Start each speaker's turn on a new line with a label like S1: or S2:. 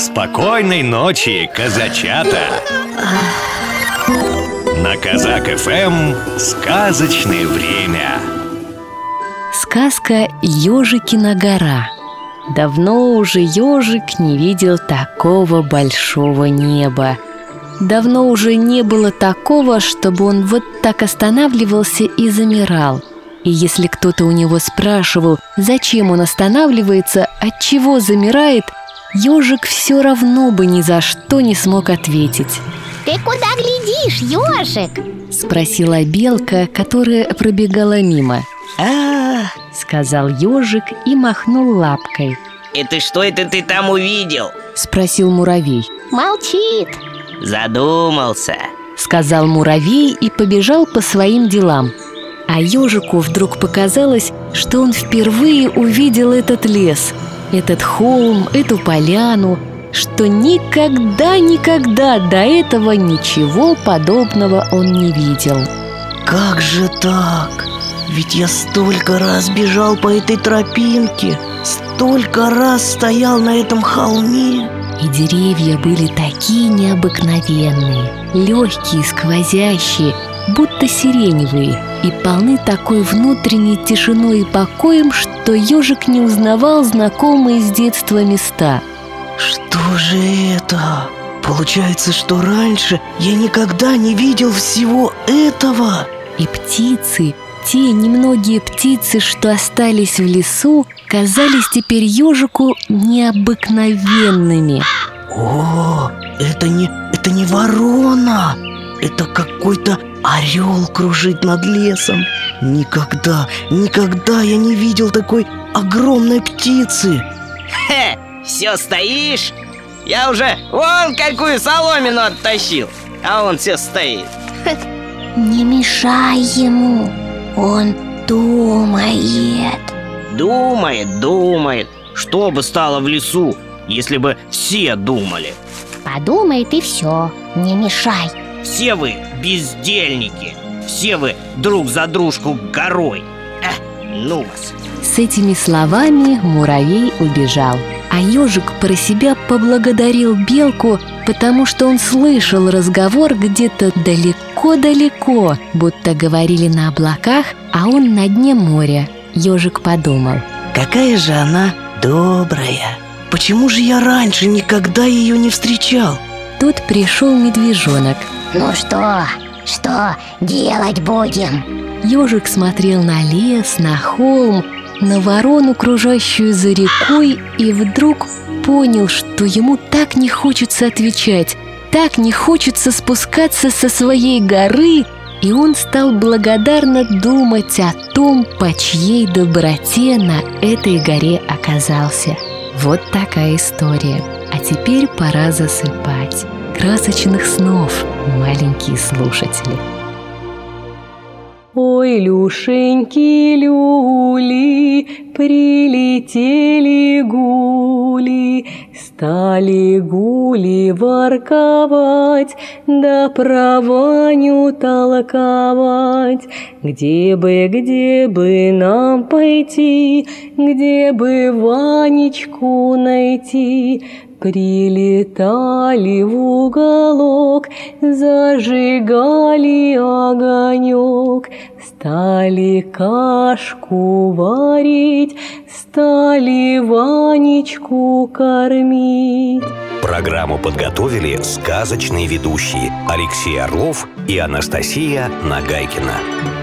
S1: Спокойной ночи, казачата! На Казак ФМ сказочное время.
S2: Сказка «Ежикина гора» Давно уже ежик не видел такого большого неба Давно уже не было такого, чтобы он вот так останавливался и замирал И если кто-то у него спрашивал, зачем он останавливается, от чего замирает – Ежик все равно бы ни за что не смог ответить.
S3: Ты куда глядишь, ежик?
S2: Спросила белка, которая пробегала мимо. А, сказал ежик и махнул лапкой.
S4: Это что это ты там увидел?
S2: Спросил муравей.
S3: Молчит.
S4: Задумался.
S2: Сказал муравей и побежал по своим делам. А ежику вдруг показалось, что он впервые увидел этот лес – этот холм, эту поляну, что никогда-никогда до этого ничего подобного он не видел.
S5: Как же так? Ведь я столько раз бежал по этой тропинке, столько раз стоял на этом холме.
S2: И деревья были такие необыкновенные, легкие, сквозящие, будто сиреневые, и полны такой внутренней тишиной и покоем, что ежик не узнавал знакомые с детства места.
S5: Что же это? Получается, что раньше я никогда не видел всего этого.
S2: И птицы, те немногие птицы, что остались в лесу, казались теперь ежику необыкновенными.
S5: О, это не, это не ворона, это какой-то орел кружит над лесом. Никогда, никогда я не видел такой огромной птицы.
S4: Хе, все стоишь? Я уже вон какую соломину оттащил, а он все стоит.
S3: Не мешай ему, он думает.
S4: Думает, думает. Что бы стало в лесу, если бы все думали?
S3: Подумает и все, не мешай.
S4: Все вы бездельники Все вы друг за дружку горой Эх, ну вас
S2: С этими словами муравей убежал а ежик про себя поблагодарил белку, потому что он слышал разговор где-то далеко-далеко, будто говорили на облаках, а он на дне моря. Ежик подумал.
S5: Какая же она добрая! Почему же я раньше никогда ее не встречал?
S2: Тут пришел медвежонок –
S3: ну что, что делать будем?
S2: Ежик смотрел на лес, на холм, на ворону, кружащую за рекой, и вдруг понял, что ему так не хочется отвечать, так не хочется спускаться со своей горы, и он стал благодарно думать о том, по чьей доброте на этой горе оказался. Вот такая история. А теперь пора засыпать красочных снов, маленькие слушатели. Ой, Люшеньки, люли, прилетели гули, Стали гули ворковать, да про Ваню толковать. Где бы, где бы нам пойти, где бы Ванечку найти, Прилетали в уголок, зажигали огонек, Стали кашку варить, стали Ванечку кормить.
S1: Программу подготовили сказочные ведущие Алексей Орлов и Анастасия Нагайкина.